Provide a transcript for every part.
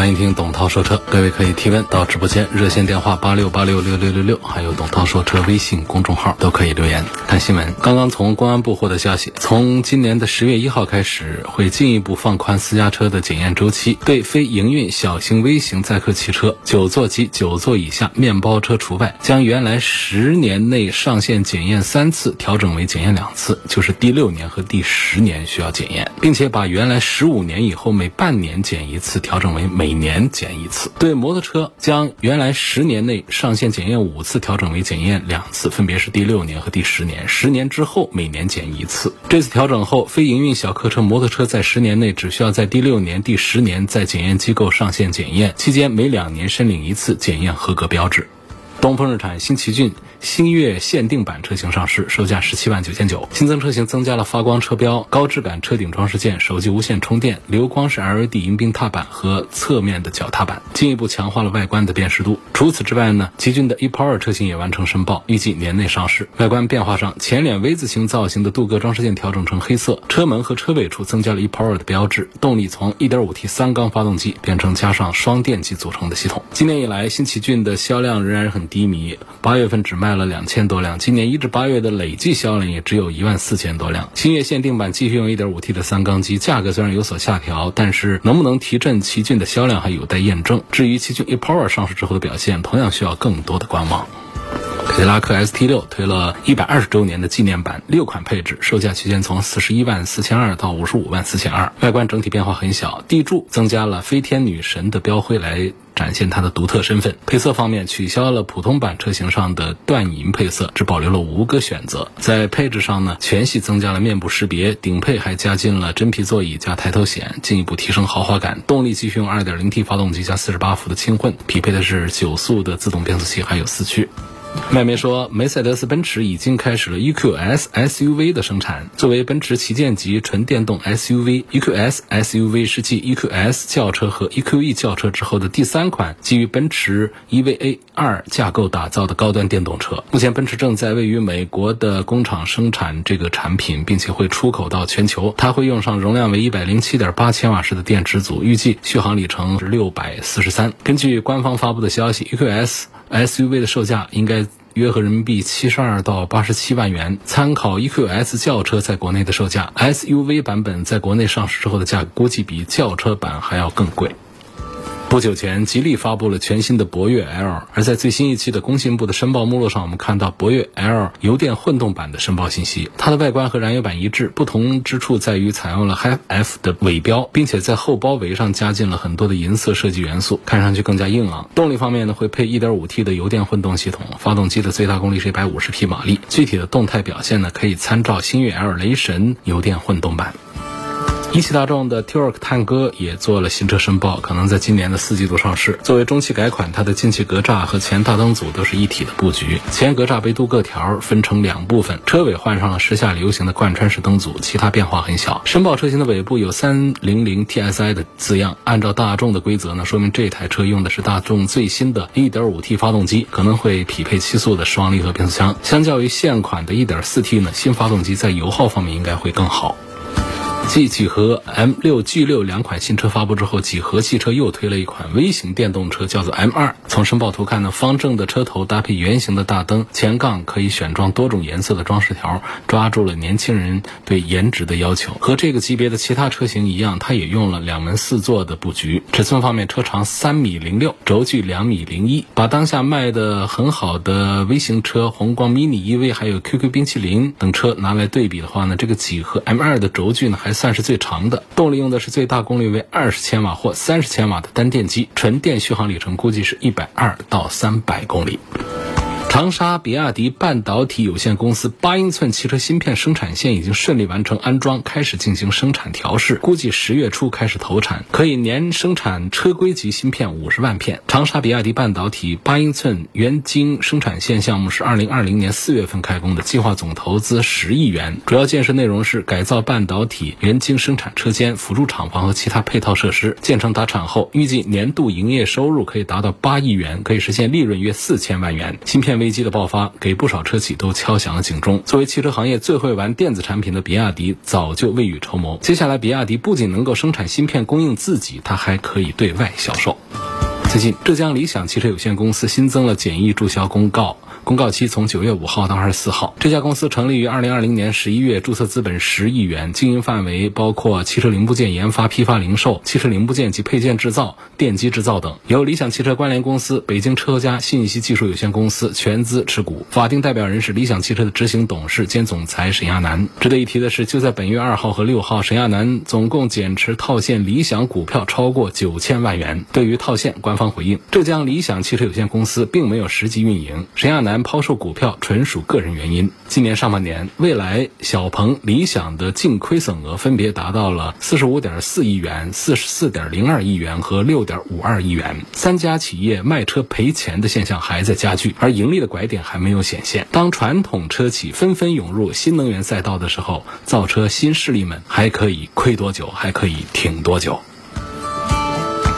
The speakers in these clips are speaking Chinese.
欢迎听董涛说车。各位可以提问到直播间热线电话八六八六六六六六，还有董涛说车微信公众号都可以留言。看新闻，刚刚从公安部获得消息，从今年的十月一号开始，会进一步放宽私家车的检验周期，对非营运小型微型载客汽车、九座及九座以下面包车除外，将原来十年内上线检验三次调整为检验两次，就是第六年和第十年需要检验，并且把原来十五年以后每半年检一次调整为每每年检一次。对摩托车，将原来十年内上线检验五次调整为检验两次，分别是第六年和第十年。十年之后每年检一次。这次调整后，非营运小客车、摩托车在十年内只需要在第六年、第十年在检验机构上线检验，期间每两年申领一次检验合格标志。东风日产新奇骏星越限定版车型上市，售价十七万九千九。新增车型增加了发光车标、高质感车顶装饰件、手机无线充电、流光式 LED 迎宾踏板和侧面的脚踏板，进一步强化了外观的辨识度。除此之外呢，奇骏的 e-Power 车型也完成申报，预计年内上市。外观变化上，前脸 V 字形造型的镀铬装饰件调整成黑色，车门和车尾处增加了 e-Power 的标志。动力从 1.5T 三缸发动机变成加上双电机组成的系统。今年以来，新奇骏的销量仍然很低迷，八月份只卖卖了两千多辆，今年一至八月的累计销量也只有一万四千多辆。星越限定版继续用 1.5T 的三缸机，价格虽然有所下调，但是能不能提振奇骏的销量还有待验证。至于奇骏 e-Power 上市之后的表现，同样需要更多的观望。凯迪拉克 ST 六推了一百二十周年的纪念版，六款配置，售价区间从四十一万四千二到五十五万四千二。外观整体变化很小，地柱增加了飞天女神的标徽来展现它的独特身份。配色方面，取消了普通版车型上的缎银配色，只保留了五个选择。在配置上呢，全系增加了面部识别，顶配还加进了真皮座椅加抬头显，进一步提升豪华感。动力继续用 2.0T 发动机加48伏的轻混，匹配的是九速的自动变速器，还有四驱。外媒说，梅赛德斯奔驰已经开始了 EQS SUV 的生产。作为奔驰旗舰级纯电动 SUV，EQS SUV 是继 EQS 轿车和 EQE 轿车之后的第三款基于奔驰 EVA 二架构打造的高端电动车。目前，奔驰正在位于美国的工厂生产这个产品，并且会出口到全球。它会用上容量为一百零七点八千瓦时的电池组，预计续航里程是六百四十三。根据官方发布的消息，EQS SUV 的售价应该约合人民币七十二到八十七万元。参考 EQS 轿车在国内的售价，SUV 版本在国内上市之后的价格估计比轿车版还要更贵。不久前，吉利发布了全新的博越 L，而在最新一期的工信部的申报目录上，我们看到博越 L 油电混动版的申报信息。它的外观和燃油版一致，不同之处在于采用了 Hi F 的尾标，并且在后包围上加进了很多的银色设计元素，看上去更加硬朗。动力方面呢，会配 1.5T 的油电混动系统，发动机的最大功率是150匹马力。具体的动态表现呢，可以参照星越 L 雷神油电混动版。一汽大众的 T-Roc 探歌也做了新车申报，可能在今年的四季度上市。作为中期改款，它的进气格栅和前大灯组都是一体的布局，前格栅被镀铬条分成两部分，车尾换上了时下流行的贯穿式灯组，其他变化很小。申报车型的尾部有300 TSI 的字样，按照大众的规则呢，说明这台车用的是大众最新的 1.5T 发动机，可能会匹配七速的双离合变速箱。相较于现款的 1.4T 呢，新发动机在油耗方面应该会更好。继几何 M6、G6 两款新车发布之后，几何汽车又推了一款微型电动车，叫做 M2。从申报图看呢，方正的车头搭配圆形的大灯，前杠可以选装多种颜色的装饰条，抓住了年轻人对颜值的要求。和这个级别的其他车型一样，它也用了两门四座的布局。尺寸方面，车长三米零六，轴距两米零一。把当下卖的很好的微型车宏光 mini EV 还有 QQ 冰淇淋等车拿来对比的话呢，这个几何 M2 的轴距呢还算是最长的，动力用的是最大功率为二十千瓦或三十千瓦的单电机，纯电续航里程估计是一百二到三百公里。长沙比亚迪半导体有限公司八英寸汽车芯片生产线已经顺利完成安装，开始进行生产调试，估计十月初开始投产，可以年生产车规级芯片五十万片。长沙比亚迪半导体八英寸原晶生产线项目是二零二零年四月份开工的，计划总投资十亿元，主要建设内容是改造半导体原晶生产车间、辅助厂房和其他配套设施。建成达产后，预计年度营业收入可以达到八亿元，可以实现利润约四千万元。芯片危机的爆发，给不少车企都敲响了警钟。作为汽车行业最会玩电子产品的比亚迪，早就未雨绸缪。接下来，比亚迪不仅能够生产芯片供应自己，它还可以对外销售。最近，浙江理想汽车有限公司新增了简易注销公告。公告期从九月五号到二十四号。这家公司成立于二零二零年十一月，注册资本十亿元，经营范围包括汽车零部件研发、批发、零售、汽车零部件及配件制造、电机制造等。由理想汽车关联公司、北京车家信息技术有限公司全资持股，法定代表人是理想汽车的执行董事兼总裁沈亚楠。值得一提的是，就在本月二号和六号，沈亚楠总共减持套现理想股票超过九千万元。对于套现，官方方回应：浙江理想汽车有限公司并没有实际运营。沈亚楠。抛售股票纯属个人原因。今年上半年，蔚来、小鹏、理想的净亏损额分别达到了四十五点四亿元、四十四点零二亿元和六点五二亿元。三家企业卖车赔钱的现象还在加剧，而盈利的拐点还没有显现。当传统车企纷纷涌入新能源赛道的时候，造车新势力们还可以亏多久？还可以挺多久？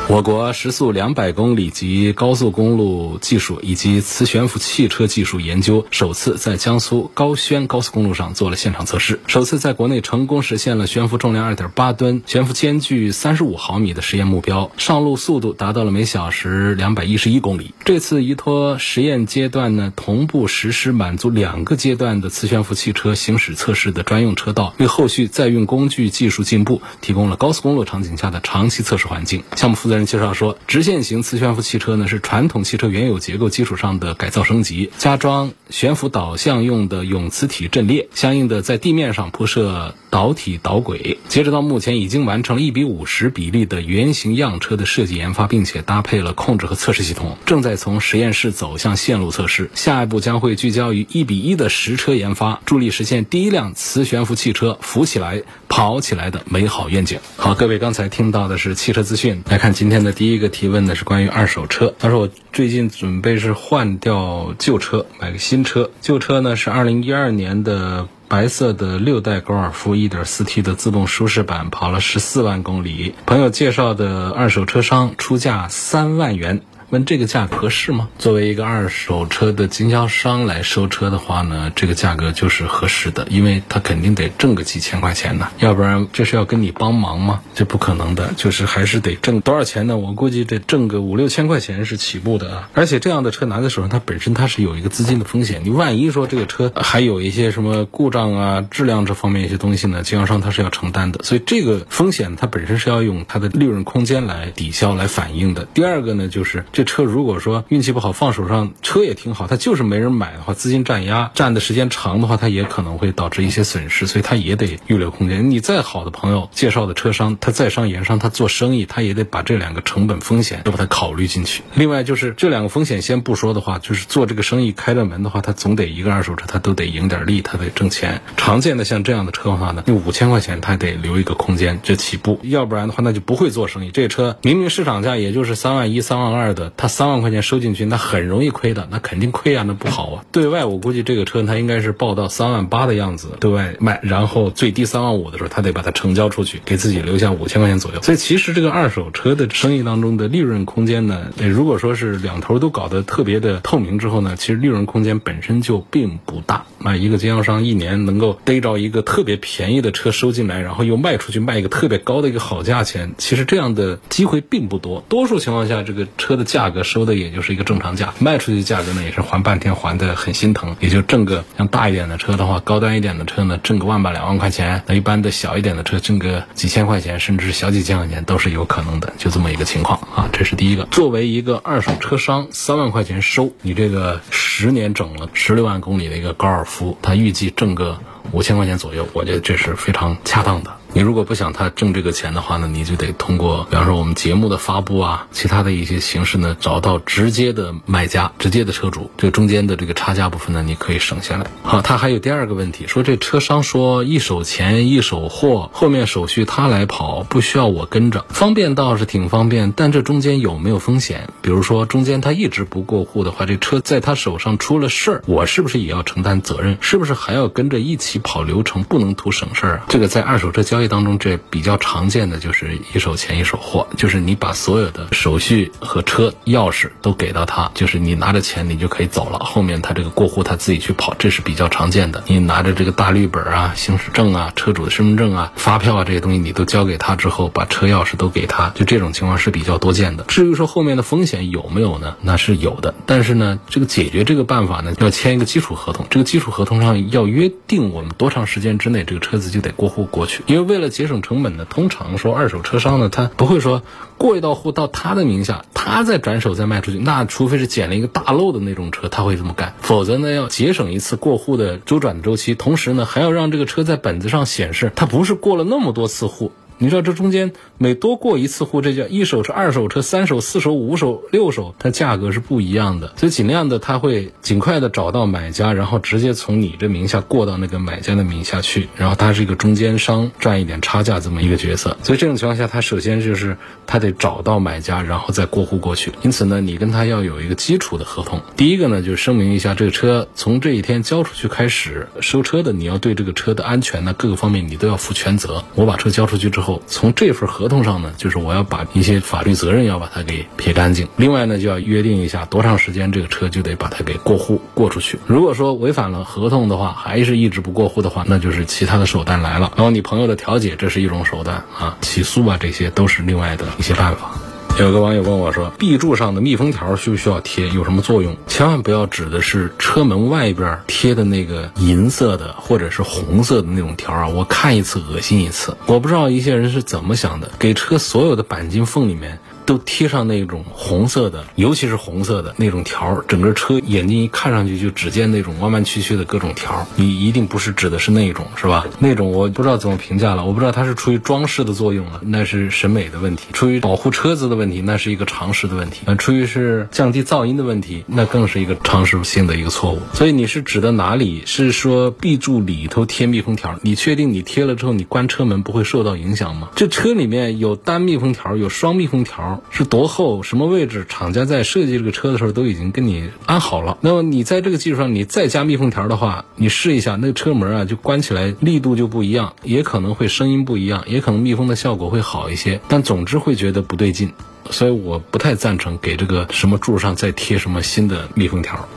我国时速两百公里级高速公路技术以及磁悬浮汽车技术研究首次在江苏高宣高速公路上做了现场测试，首次在国内成功实现了悬浮重量二点八吨、悬浮间距三十五毫米的实验目标，上路速度达到了每小时两百一十一公里。这次依托实验阶段呢，同步实施满足两个阶段的磁悬浮汽车行驶测试的专用车道，为后续载运工具技术进步提供了高速公路场景下的长期测试环境。项目负责责人。介绍说，直线型磁悬浮汽车呢是传统汽车原有结构基础上的改造升级，加装悬浮导向用的永磁体阵列，相应的在地面上铺设导体导轨。截止到目前，已经完成了一比五十比例的原型样车的设计研发，并且搭配了控制和测试系统，正在从实验室走向线路测试。下一步将会聚焦于一比一的实车研发，助力实现第一辆磁悬浮汽车浮起来、跑起来的美好愿景。好，各位刚才听到的是汽车资讯，来看今天。的第一个提问呢是关于二手车。他说我最近准备是换掉旧车，买个新车。旧车呢是二零一二年的白色的六代高尔夫一点四 T 的自动舒适版，跑了十四万公里。朋友介绍的二手车商出价三万元。问这个价格合适吗？作为一个二手车的经销商来收车的话呢，这个价格就是合适的，因为他肯定得挣个几千块钱呢，要不然这是要跟你帮忙吗？这不可能的，就是还是得挣多少钱呢？我估计得挣个五六千块钱是起步的啊。而且这样的车拿在手上，它本身它是有一个资金的风险，你万一说这个车还有一些什么故障啊、质量这方面一些东西呢，经销商他是要承担的，所以这个风险它本身是要用它的利润空间来抵消、来反映的。第二个呢，就是这。车如果说运气不好，放手上车也挺好，它就是没人买的话，资金占压占的时间长的话，它也可能会导致一些损失，所以它也得预留空间。你再好的朋友介绍的车商，他在商言商，他做生意，他也得把这两个成本风险都把它考虑进去。另外就是这两个风险先不说的话，就是做这个生意开了门的话，他总得一个二手车他都得赢点利，他得挣钱。常见的像这样的车的话呢，你五千块钱他得留一个空间这起步，要不然的话那就不会做生意。这车明明市场价也就是三万一、三万二的。他三万块钱收进去，那很容易亏的，那肯定亏啊，那不好啊。对外我估计这个车他应该是报到三万八的样子对外卖，然后最低三万五的时候，他得把它成交出去，给自己留下五千块钱左右。所以其实这个二手车的生意当中的利润空间呢，如果说是两头都搞得特别的透明之后呢，其实利润空间本身就并不大。那一个经销商一年能够逮着一个特别便宜的车收进来，然后又卖出去卖一个特别高的一个好价钱，其实这样的机会并不多。多数情况下，这个车的价格收的也就是一个正常价，卖出去价格呢也是还半天还的很心疼，也就挣个像大一点的车的话，高端一点的车呢挣个万把两万块钱，那一般的小一点的车挣个几千块钱，甚至是小几千块钱都是有可能的，就这么一个情况啊。这是第一个，作为一个二手车商，三万块钱收你这个十年整了十六万公里的一个高尔夫。他预计挣个五千块钱左右，我觉得这是非常恰当的。你如果不想他挣这个钱的话呢，你就得通过，比方说我们节目的发布啊，其他的一些形式呢，找到直接的买家、直接的车主，这中间的这个差价部分呢，你可以省下来。好，他还有第二个问题，说这车商说一手钱一手货，后面手续他来跑，不需要我跟着，方便倒是挺方便，但这中间有没有风险？比如说中间他一直不过户的话，这车在他手上出了事儿，我是不是也要承担责任？是不是还要跟着一起跑流程？不能图省事儿啊？这个在二手车交易。当中这比较常见的就是一手钱一手货，就是你把所有的手续和车钥匙都给到他，就是你拿着钱你就可以走了，后面他这个过户他自己去跑，这是比较常见的。你拿着这个大绿本啊、行驶证啊、车主的身份证啊、发票啊这些东西，你都交给他之后，把车钥匙都给他，就这种情况是比较多见的。至于说后面的风险有没有呢？那是有的，但是呢，这个解决这个办法呢，要签一个基础合同，这个基础合同上要约定我们多长时间之内这个车子就得过户过去，因为。为了节省成本呢，通常说二手车商呢，他不会说过一道户到他的名下，他再转手再卖出去。那除非是捡了一个大漏的那种车，他会这么干。否则呢，要节省一次过户的周转的周期，同时呢，还要让这个车在本子上显示，它不是过了那么多次户。你知道这中间每多过一次户，这叫一手车、二手车、三手、四手、五手、六手，它价格是不一样的。所以尽量的他会尽快的找到买家，然后直接从你这名下过到那个买家的名下去，然后他是一个中间商，赚一点差价这么一个角色。所以这种情况下，他首先就是他得找到买家，然后再过户过去。因此呢，你跟他要有一个基础的合同。第一个呢，就声明一下，这个车从这一天交出去开始收车的，你要对这个车的安全呢各个方面你都要负全责。我把车交出去之后。从这份合同上呢，就是我要把一些法律责任要把它给撇干净。另外呢，就要约定一下多长时间这个车就得把它给过户过出去。如果说违反了合同的话，还是一直不过户的话，那就是其他的手段来了。然后你朋友的调解，这是一种手段啊，起诉啊，这些都是另外的一些办法。有个网友问我说：“B 柱上的密封条需不需要贴？有什么作用？”千万不要指的是车门外边贴的那个银色的或者是红色的那种条啊！我看一次恶心一次。我不知道一些人是怎么想的，给车所有的钣金缝里面。都贴上那种红色的，尤其是红色的那种条，整个车眼睛一看上去就只见那种弯弯曲曲的各种条。你一定不是指的是那种，是吧？那种我不知道怎么评价了，我不知道它是出于装饰的作用了，那是审美的问题；出于保护车子的问题，那是一个常识的问题；呃，出于是降低噪音的问题，那更是一个常识性的一个错误。所以你是指的哪里？是说 B 柱里头贴密封条？你确定你贴了之后，你关车门不会受到影响吗？这车里面有单密封条，有双密封条是多厚？什么位置？厂家在设计这个车的时候都已经跟你安好了。那么你在这个基础上，你再加密封条的话，你试一下，那个车门啊就关起来力度就不一样，也可能会声音不一样，也可能密封的效果会好一些。但总之会觉得不对劲，所以我不太赞成给这个什么柱上再贴什么新的密封条。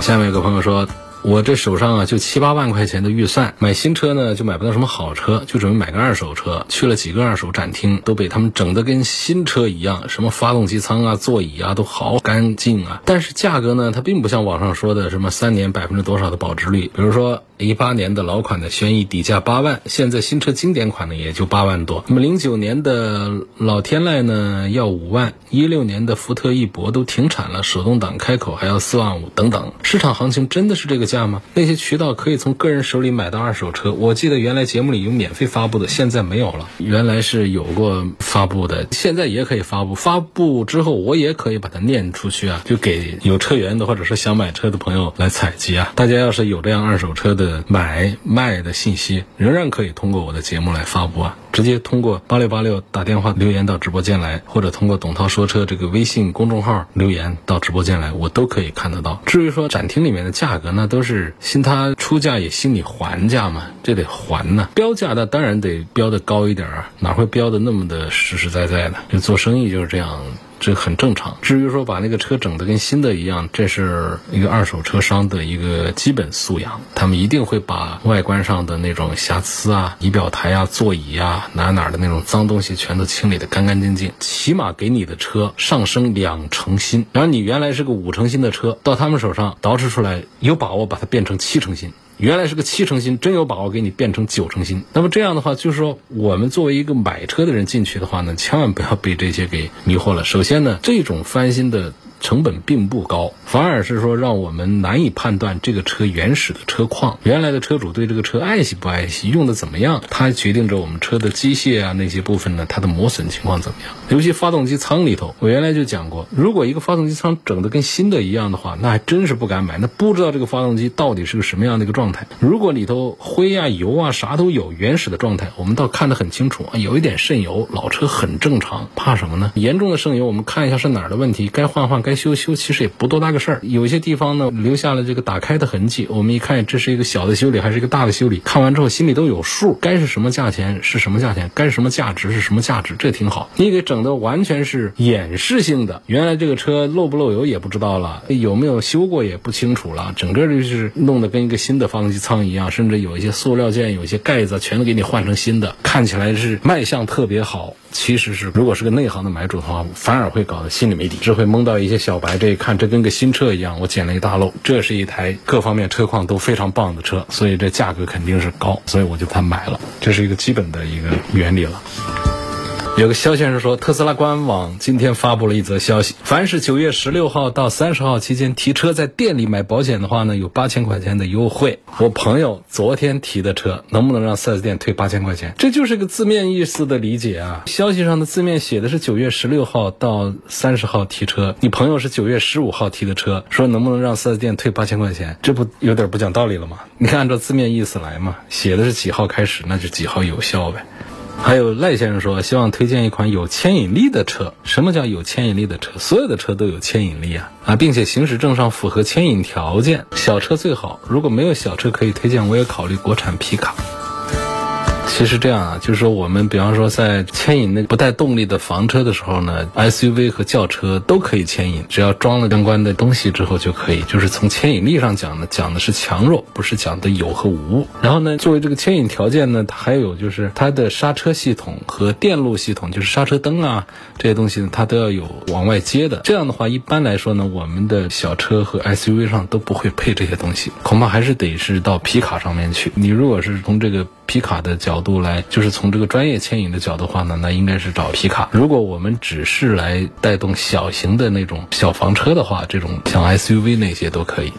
下面有个朋友说。我这手上啊就七八万块钱的预算，买新车呢就买不到什么好车，就准备买个二手车。去了几个二手展厅，都被他们整得跟新车一样，什么发动机舱啊、座椅啊都好干净啊。但是价格呢，它并不像网上说的什么三年百分之多少的保值率。比如说一八年的老款的轩逸底价八万，现在新车经典款呢也就八万多。那么零九年的老天籁呢要五万，一六年的福特翼博都停产了，手动挡开口还要四万五等等。市场行情真的是这个。价吗？那些渠道可以从个人手里买到二手车。我记得原来节目里有免费发布的，现在没有了。原来是有过发布的，现在也可以发布。发布之后，我也可以把它念出去啊，就给有车源的或者是想买车的朋友来采集啊。大家要是有这样二手车的买卖的信息，仍然可以通过我的节目来发布啊。直接通过八六八六打电话留言到直播间来，或者通过董涛说车这个微信公众号留言到直播间来，我都可以看得到。至于说展厅里面的价格那，都是信他出价也信你还价嘛，这得还呢。标价那当然得标的高一点啊，哪会标的那么的实实在在的？就做生意就是这样。这很正常。至于说把那个车整得跟新的一样，这是一个二手车商的一个基本素养。他们一定会把外观上的那种瑕疵啊、仪表台啊、座椅啊、哪哪的那种脏东西全都清理得干干净净，起码给你的车上升两成新。然后你原来是个五成新的车，到他们手上捯饬出来，有把握把它变成七成新。原来是个七成新，真有把握给你变成九成新。那么这样的话，就是说我们作为一个买车的人进去的话呢，千万不要被这些给迷惑了。首先呢，这种翻新的成本并不高。反而是说让我们难以判断这个车原始的车况，原来的车主对这个车爱惜不爱惜，用的怎么样，它决定着我们车的机械啊那些部分呢，它的磨损情况怎么样。尤其发动机舱里头，我原来就讲过，如果一个发动机舱整的跟新的一样的话，那还真是不敢买，那不知道这个发动机到底是个什么样的一个状态。如果里头灰啊油啊啥都有，原始的状态，我们倒看得很清楚啊，有一点渗油，老车很正常，怕什么呢？严重的渗油，我们看一下是哪儿的问题，该换换，该修修，其实也不多大个事儿。有些地方呢留下了这个打开的痕迹，我们一看这是一个小的修理还是一个大的修理，看完之后心里都有数，该是什么价钱是什么价钱，该是什么价值是什么价值，这挺好。你给整的完全是掩饰性的，原来这个车漏不漏油也不知道了，有没有修过也不清楚了，整个就是弄得跟一个新的发动机舱一样，甚至有一些塑料件、有一些盖子全都给你换成新的，看起来是卖相特别好。其实是，如果是个内行的买主的话，反而会搞得心里没底，只会蒙到一些小白。这一看，这跟个新车一样，我捡了一大漏。这是一台各方面车况都非常棒的车，所以这价格肯定是高，所以我就把它买了。这是一个基本的一个原理了。有个肖先生说，特斯拉官网今天发布了一则消息：凡是九月十六号到三十号期间提车在店里买保险的话呢，有八千块钱的优惠。我朋友昨天提的车，能不能让 4S 店退八千块钱？这就是个字面意思的理解啊。消息上的字面写的是九月十六号到三十号提车，你朋友是九月十五号提的车，说能不能让 4S 店退八千块钱？这不有点不讲道理了吗？你看按照字面意思来嘛，写的是几号开始，那就几号有效呗。还有赖先生说，希望推荐一款有牵引力的车。什么叫有牵引力的车？所有的车都有牵引力啊啊，并且行驶证上符合牵引条件。小车最好，如果没有小车可以推荐，我也考虑国产皮卡。其实这样啊，就是说我们比方说在牵引那不带动力的房车的时候呢，SUV 和轿车都可以牵引，只要装了相关的东西之后就可以。就是从牵引力上讲呢，讲的是强弱，不是讲的有和无。然后呢，作为这个牵引条件呢，它还有就是它的刹车系统和电路系统，就是刹车灯啊这些东西呢，它都要有往外接的。这样的话，一般来说呢，我们的小车和 SUV 上都不会配这些东西，恐怕还是得是到皮卡上面去。你如果是从这个皮卡的角度来，就是从这个专业牵引的角度话呢，那应该是找皮卡。如果我们只是来带动小型的那种小房车的话，这种像 SUV 那些都可以。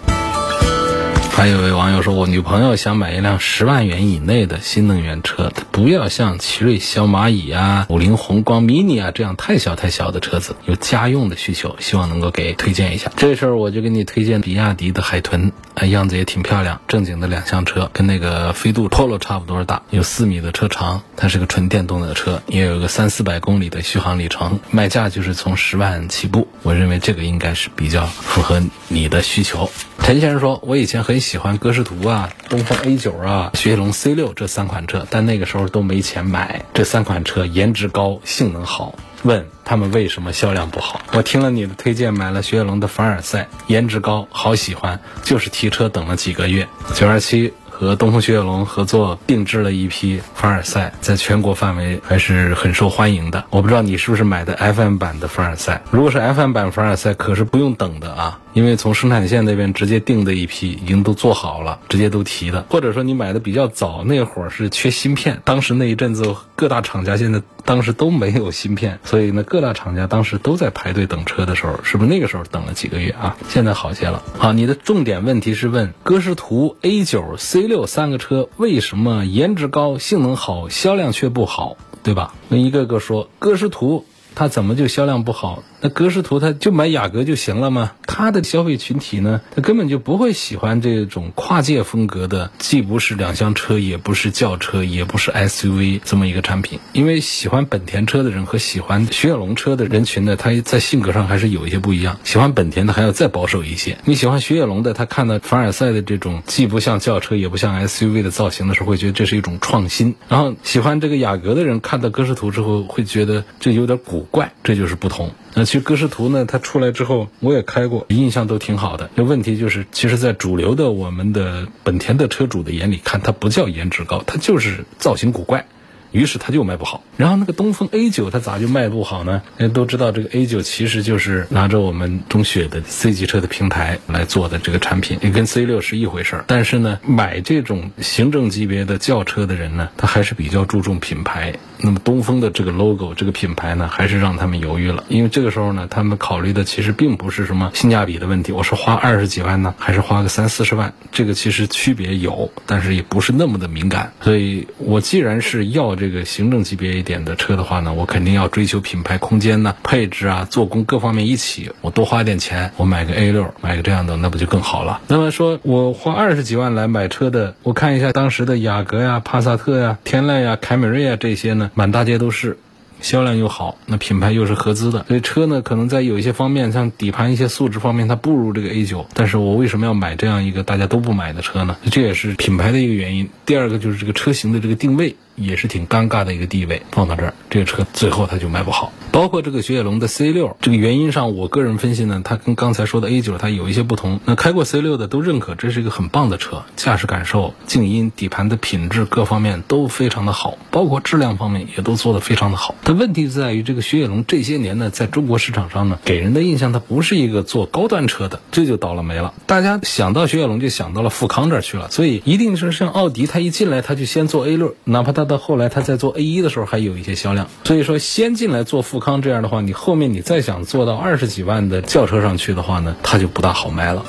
还有位网友说，我女朋友想买一辆十万元以内的新能源车，不要像奇瑞小蚂蚁啊、五菱宏光 mini 啊这样太小太小的车子，有家用的需求，希望能够给推荐一下。这事儿我就给你推荐比亚迪的海豚，啊，样子也挺漂亮，正经的两厢车，跟那个飞度 Polo 差不多大，有四米的车长，它是个纯电动的车，也有个三四百公里的续航里程，卖价就是从十万起步。我认为这个应该是比较符合你的需求。陈先生说，我以前很喜欢歌诗图啊、东风 A 九啊、雪铁龙 C 六这三款车，但那个时候都没钱买。这三款车颜值高，性能好，问他们为什么销量不好？我听了你的推荐，买了雪铁龙的凡尔赛，颜值高，好喜欢，就是提车等了几个月。九二七。和东风雪铁龙合作定制了一批凡尔赛，在全国范围还是很受欢迎的。我不知道你是不是买的 FM 版的凡尔赛？如果是 FM 版凡尔赛，可是不用等的啊，因为从生产线那边直接订的一批已经都做好了，直接都提的。或者说你买的比较早，那会儿是缺芯片，当时那一阵子各大厂家现在当时都没有芯片，所以呢各大厂家当时都在排队等车的时候，是不是那个时候等了几个月啊？现在好些了。好，你的重点问题是问歌诗图 A 九 C。有三个车为什么颜值高、性能好、销量却不好，对吧？那一个个说，歌诗图它怎么就销量不好？那格式图它就买雅阁就行了吗？它的消费群体呢，它根本就不会喜欢这种跨界风格的，既不是两厢车，也不是轿车，也不是 SUV 这么一个产品。因为喜欢本田车的人和喜欢雪铁龙车的人群呢，他在性格上还是有一些不一样。喜欢本田的还要再保守一些。你喜欢雪铁龙的，他看到凡尔赛的这种既不像轿车，也不像 SUV 的造型的时候，会觉得这是一种创新。然后喜欢这个雅阁的人看到格式图之后，会觉得这有点古怪，这就是不同。那其实歌诗图呢，它出来之后我也开过，印象都挺好的。那问题就是，其实，在主流的我们的本田的车主的眼里看，它不叫颜值高，它就是造型古怪。于是它就卖不好。然后那个东风 A 九它咋就卖不好呢？大家都知道这个 A 九其实就是拿着我们中雪的 C 级车的平台来做的这个产品，也跟 C 六是一回事儿。但是呢，买这种行政级别的轿车的人呢，他还是比较注重品牌。那么东风的这个 logo 这个品牌呢，还是让他们犹豫了，因为这个时候呢，他们考虑的其实并不是什么性价比的问题，我是花二十几万呢，还是花个三四十万，这个其实区别有，但是也不是那么的敏感。所以我既然是要这个行政级别一点的车的话呢，我肯定要追求品牌空间呢、配置啊、做工各方面一起，我多花点钱，我买个 A 六，买个这样的，那不就更好了？那么说我花二十几万来买车的，我看一下当时的雅阁呀、帕萨特呀、天籁呀、凯美瑞呀这些呢。满大街都是，销量又好，那品牌又是合资的，所以车呢可能在有一些方面，像底盘一些素质方面，它不如这个 A 九。但是我为什么要买这样一个大家都不买的车呢？这也是品牌的一个原因。第二个就是这个车型的这个定位。也是挺尴尬的一个地位，放到这儿，这个车最后它就卖不好。包括这个雪铁龙的 C 六，这个原因上，我个人分析呢，它跟刚才说的 A 九它有一些不同。那开过 C 六的都认可，这是一个很棒的车，驾驶感受、静音、底盘的品质各方面都非常的好，包括质量方面也都做得非常的好。但问题就在于这个雪铁龙这些年呢，在中国市场上呢，给人的印象它不是一个做高端车的，这就倒了霉了。大家想到雪铁龙就想到了富康这儿去了，所以一定是像奥迪，它一进来它就先做 A 六，哪怕它到后来它在做 A 一的时候还有一些销量，所以说先进来做富康这样的话，你后面你再想做到二十几万的轿车上去的话呢，它就不大好卖了。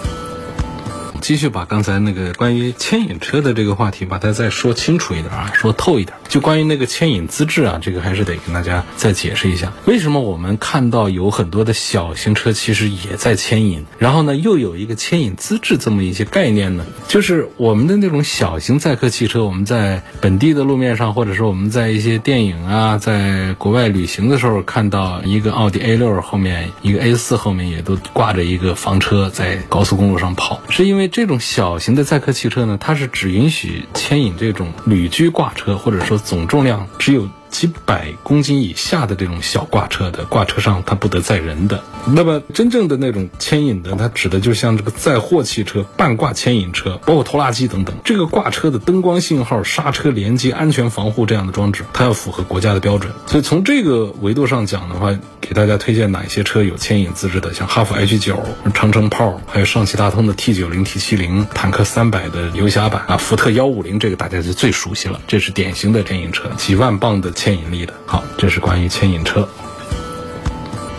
继续把刚才那个关于牵引车的这个话题，把它再说清楚一点啊，说透一点。就关于那个牵引资质啊，这个还是得跟大家再解释一下，为什么我们看到有很多的小型车其实也在牵引，然后呢又有一个牵引资质这么一些概念呢？就是我们的那种小型载客汽车，我们在本地的路面上，或者说我们在一些电影啊，在国外旅行的时候，看到一个奥迪 A 六后面，一个 A 四后面也都挂着一个房车在高速公路上跑，是因为。这种小型的载客汽车呢，它是只允许牵引这种旅居挂车，或者说总重量只有。几百公斤以下的这种小挂车的挂车上，它不得载人的。那么真正的那种牵引的，它指的就像这个载货汽车、半挂牵引车，包括拖拉机等等。这个挂车的灯光信号、刹车连接、安全防护这样的装置，它要符合国家的标准。所以从这个维度上讲的话，给大家推荐哪些车有牵引资质的，像哈弗 H 九、长城炮，还有上汽大通的 T 九零、T 七零、坦克三百的游侠版啊，福特幺五零，这个大家就最熟悉了，这是典型的牵引车，几万磅的。牵引力的，好，这是关于牵引车。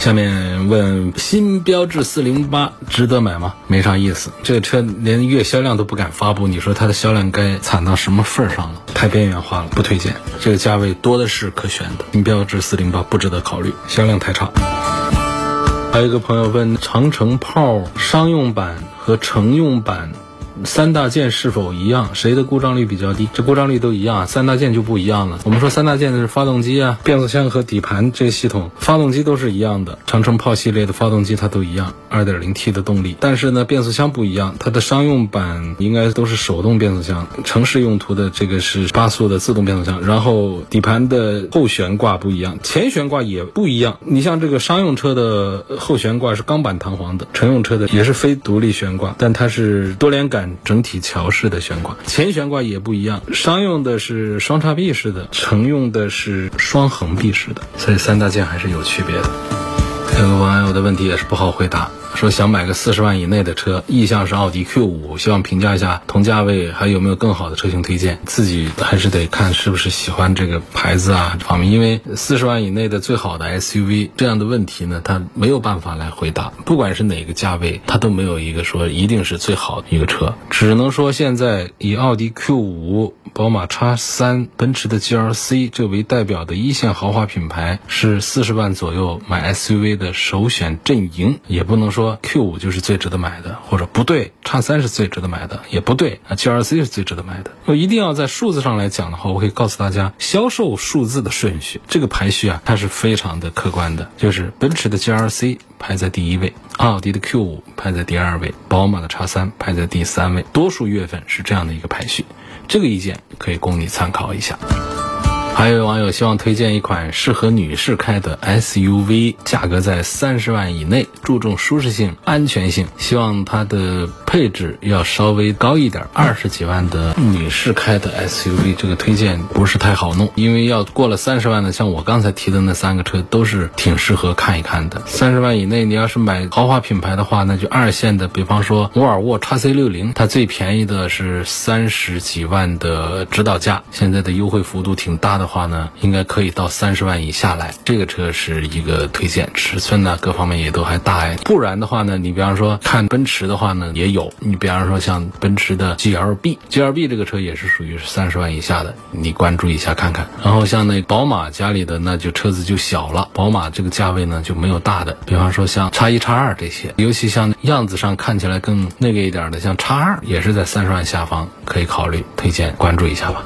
下面问新标致四零八值得买吗？没啥意思，这个车连月销量都不敢发布，你说它的销量该惨到什么份儿上了？太边缘化了，不推荐。这个价位多的是可选的，新标致四零八不值得考虑，销量太差。还有一个朋友问，长城炮商用版和乘用版。三大件是否一样？谁的故障率比较低？这故障率都一样，三大件就不一样了。我们说三大件的是发动机啊、变速箱和底盘这个系统，发动机都是一样的。长城炮系列的发动机它都一样，2.0T 的动力。但是呢，变速箱不一样，它的商用版应该都是手动变速箱，城市用途的这个是八速的自动变速箱。然后底盘的后悬挂不一样，前悬挂也不一样。你像这个商用车的后悬挂是钢板弹簧的，乘用车的也是非独立悬挂，但它是多连杆。整体桥式的悬挂，前悬挂也不一样，商用的是双叉臂式的，乘用的是双横臂式的，所以三大件还是有区别的。有个网友的问题也是不好回答。说想买个四十万以内的车，意向是奥迪 Q 五，希望评价一下同价位还有没有更好的车型推荐。自己还是得看是不是喜欢这个牌子啊方面，因为四十万以内的最好的 SUV 这样的问题呢，它没有办法来回答。不管是哪个价位，它都没有一个说一定是最好的一个车，只能说现在以奥迪 Q 五、宝马 X 三、奔驰的 GLC 这为代表的一线豪华品牌，是四十万左右买 SUV 的首选阵营，也不能说。Q 五就是最值得买的，或者不对，叉三是最值得买的，也不对啊，G R C 是最值得买的。我一定要在数字上来讲的话，我可以告诉大家销售数字的顺序，这个排序啊，它是非常的客观的，就是奔驰的 G R C 排在第一位，奥迪的 Q 五排在第二位，宝马的叉三排在第三位，多数月份是这样的一个排序，这个意见可以供你参考一下。还有网友希望推荐一款适合女士开的 SUV，价格在三十万以内，注重舒适性、安全性，希望它的配置要稍微高一点。二十几万的女士开的 SUV，这个推荐不是太好弄，因为要过了三十万的，像我刚才提的那三个车都是挺适合看一看的。三十万以内，你要是买豪华品牌的话，那就二线的，比方说沃尔沃 x C 六零，它最便宜的是三十几万的指导价，现在的优惠幅度挺大的的话呢，应该可以到三十万以下来。这个车是一个推荐，尺寸呢各方面也都还大哎。不然的话呢，你比方说看奔驰的话呢，也有，你比方说像奔驰的 GLB，GLB 这个车也是属于三十万以下的，你关注一下看看。然后像那宝马家里的，那就车子就小了，宝马这个价位呢就没有大的，比方说像叉一、叉二这些，尤其像样子上看起来更那个一点的，像叉二也是在三十万下方，可以考虑推荐关注一下吧。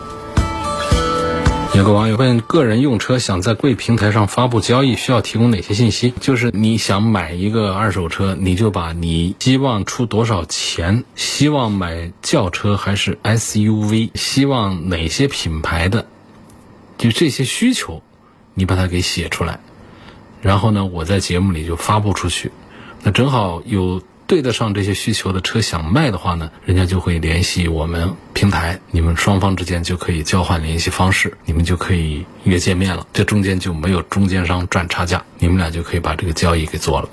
有个网友问：个人用车想在贵平台上发布交易，需要提供哪些信息？就是你想买一个二手车，你就把你希望出多少钱，希望买轿车还是 SUV，希望哪些品牌的，就这些需求，你把它给写出来，然后呢，我在节目里就发布出去。那正好有。对得上这些需求的车想卖的话呢，人家就会联系我们平台，你们双方之间就可以交换联系方式，你们就可以约见面了，这中间就没有中间商赚差价，你们俩就可以把这个交易给做了。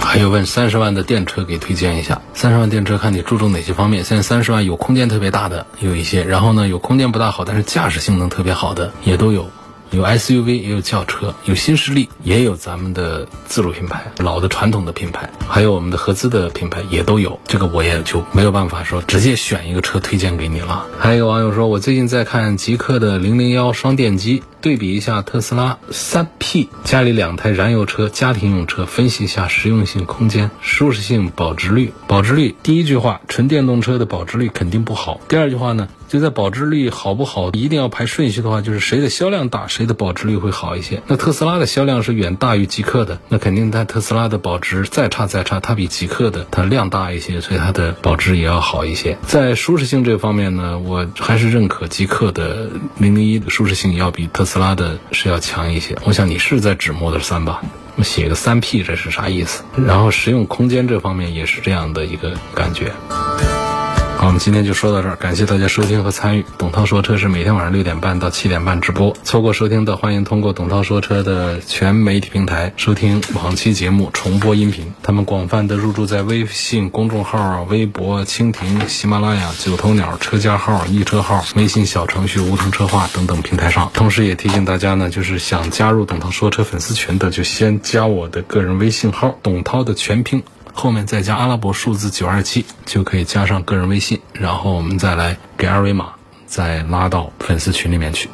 还有问三十万的电车给推荐一下，三十万电车看你注重哪些方面？现在三十万有空间特别大的有一些，然后呢有空间不大好，但是驾驶性能特别好的也都有。有 SUV，也有轿车，有新势力，也有咱们的自主品牌，老的传统的品牌，还有我们的合资的品牌也都有。这个我也就没有办法说直接选一个车推荐给你了。还有一个网友说，我最近在看极客的零零幺双电机，对比一下特斯拉三 P，家里两台燃油车，家庭用车，分析一下实用性、空间、舒适性、保值率。保值率，第一句话，纯电动车的保值率肯定不好。第二句话呢？就在保值率好不好，一定要排顺序的话，就是谁的销量大，谁的保值率会好一些。那特斯拉的销量是远大于极客的，那肯定它特斯拉的保值再差再差，它比极客的它量大一些，所以它的保值也要好一些。在舒适性这方面呢，我还是认可极客的零零一的舒适性要比特斯拉的是要强一些。我想你是在指 Model 三吧？我写个三 P 这是啥意思？然后实用空间这方面也是这样的一个感觉。好，我们今天就说到这儿，感谢大家收听和参与。董涛说车是每天晚上六点半到七点半直播，错过收听的欢迎通过董涛说车的全媒体平台收听往期节目重播音频。他们广泛的入驻在微信公众号、微博、蜻蜓、喜马拉雅、九头鸟车家号、易车号、微信小程序梧桐车话等等平台上。同时也提醒大家呢，就是想加入董涛说车粉丝群的，就先加我的个人微信号董涛的全拼。后面再加阿拉伯数字九二七，就可以加上个人微信，然后我们再来给二维码，再拉到粉丝群里面去。